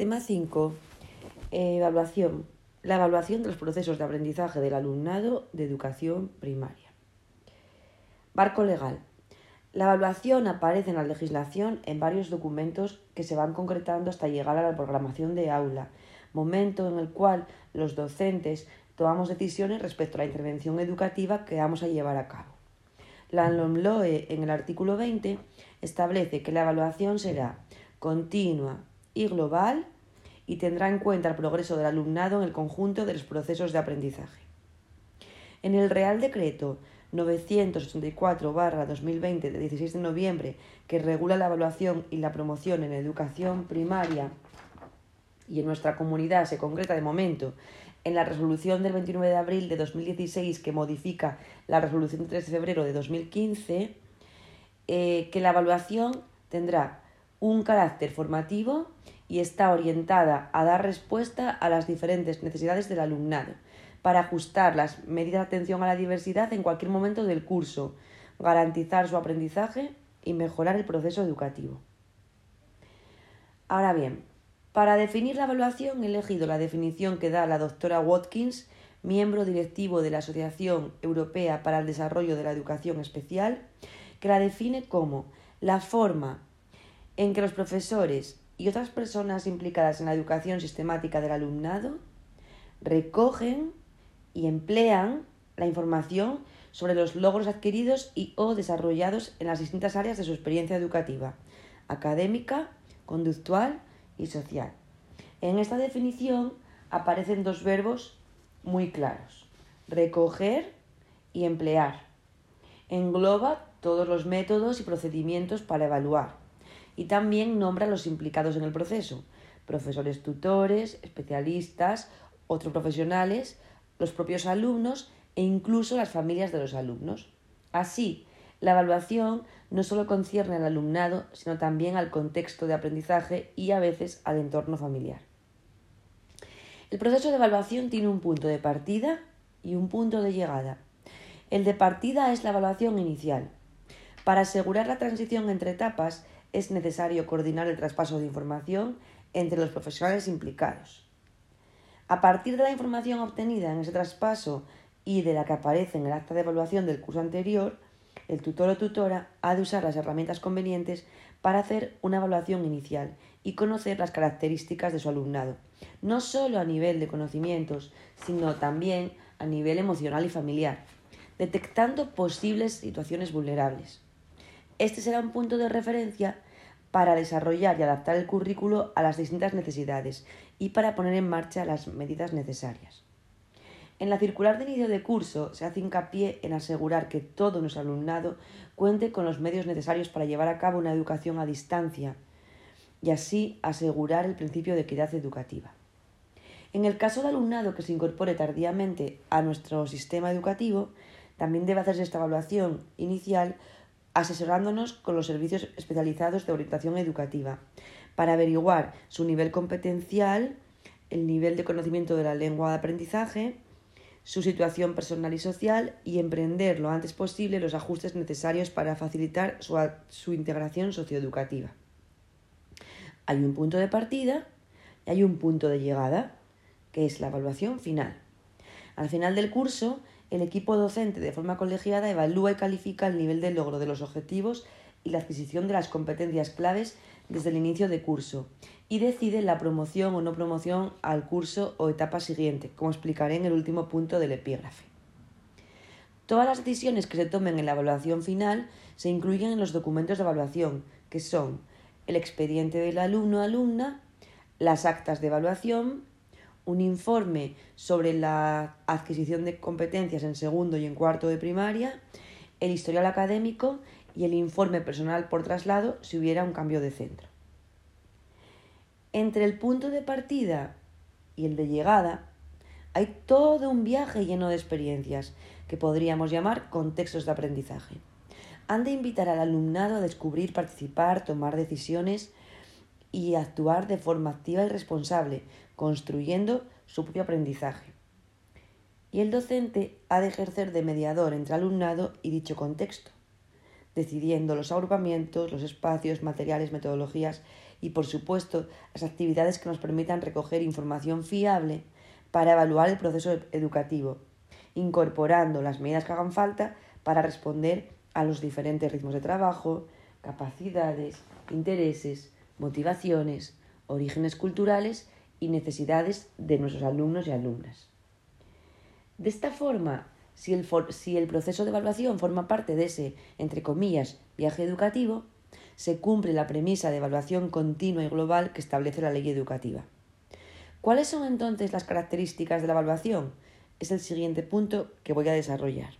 Tema 5. Evaluación. La evaluación de los procesos de aprendizaje del alumnado de educación primaria. Marco legal. La evaluación aparece en la legislación en varios documentos que se van concretando hasta llegar a la programación de aula, momento en el cual los docentes tomamos decisiones respecto a la intervención educativa que vamos a llevar a cabo. La LOMLOE en el artículo 20 establece que la evaluación será continua y global y tendrá en cuenta el progreso del alumnado en el conjunto de los procesos de aprendizaje. En el Real Decreto 984-2020 de 16 de noviembre, que regula la evaluación y la promoción en educación primaria y en nuestra comunidad se concreta de momento en la resolución del 29 de abril de 2016 que modifica la resolución del 3 de febrero de 2015, eh, que la evaluación tendrá un carácter formativo y está orientada a dar respuesta a las diferentes necesidades del alumnado, para ajustar las medidas de atención a la diversidad en cualquier momento del curso, garantizar su aprendizaje y mejorar el proceso educativo. Ahora bien, para definir la evaluación he elegido la definición que da la doctora Watkins, miembro directivo de la Asociación Europea para el Desarrollo de la Educación Especial, que la define como la forma en que los profesores y otras personas implicadas en la educación sistemática del alumnado recogen y emplean la información sobre los logros adquiridos y o desarrollados en las distintas áreas de su experiencia educativa, académica, conductual y social. En esta definición aparecen dos verbos muy claros, recoger y emplear. Engloba todos los métodos y procedimientos para evaluar, y también nombra a los implicados en el proceso, profesores tutores, especialistas, otros profesionales, los propios alumnos e incluso las familias de los alumnos. Así, la evaluación no solo concierne al alumnado, sino también al contexto de aprendizaje y a veces al entorno familiar. El proceso de evaluación tiene un punto de partida y un punto de llegada. El de partida es la evaluación inicial. Para asegurar la transición entre etapas, es necesario coordinar el traspaso de información entre los profesionales implicados. A partir de la información obtenida en ese traspaso y de la que aparece en el acta de evaluación del curso anterior, el tutor o tutora ha de usar las herramientas convenientes para hacer una evaluación inicial y conocer las características de su alumnado, no solo a nivel de conocimientos, sino también a nivel emocional y familiar, detectando posibles situaciones vulnerables. Este será un punto de referencia para desarrollar y adaptar el currículo a las distintas necesidades y para poner en marcha las medidas necesarias. En la circular de inicio de curso se hace hincapié en asegurar que todo nuestro alumnado cuente con los medios necesarios para llevar a cabo una educación a distancia y así asegurar el principio de equidad educativa. En el caso del alumnado que se incorpore tardíamente a nuestro sistema educativo, también debe hacerse esta evaluación inicial asesorándonos con los servicios especializados de orientación educativa para averiguar su nivel competencial, el nivel de conocimiento de la lengua de aprendizaje, su situación personal y social y emprender lo antes posible los ajustes necesarios para facilitar su, su integración socioeducativa. Hay un punto de partida y hay un punto de llegada, que es la evaluación final. Al final del curso, el equipo docente de forma colegiada evalúa y califica el nivel de logro de los objetivos y la adquisición de las competencias claves desde el inicio de curso y decide la promoción o no promoción al curso o etapa siguiente, como explicaré en el último punto del epígrafe. Todas las decisiones que se tomen en la evaluación final se incluyen en los documentos de evaluación, que son el expediente del alumno o alumna, las actas de evaluación, un informe sobre la adquisición de competencias en segundo y en cuarto de primaria, el historial académico y el informe personal por traslado si hubiera un cambio de centro. Entre el punto de partida y el de llegada hay todo un viaje lleno de experiencias que podríamos llamar contextos de aprendizaje. Han de invitar al alumnado a descubrir, participar, tomar decisiones y actuar de forma activa y responsable, construyendo su propio aprendizaje. Y el docente ha de ejercer de mediador entre alumnado y dicho contexto, decidiendo los agrupamientos, los espacios, materiales, metodologías y, por supuesto, las actividades que nos permitan recoger información fiable para evaluar el proceso educativo, incorporando las medidas que hagan falta para responder a los diferentes ritmos de trabajo, capacidades, intereses, motivaciones, orígenes culturales y necesidades de nuestros alumnos y alumnas. De esta forma, si el, proceso de evaluación forma parte de ese, entre comillas, viaje educativo, se cumple la premisa de evaluación continua y global que establece la ley educativa. ¿Cuáles son entonces las características de la evaluación? Es el siguiente punto que voy a desarrollar.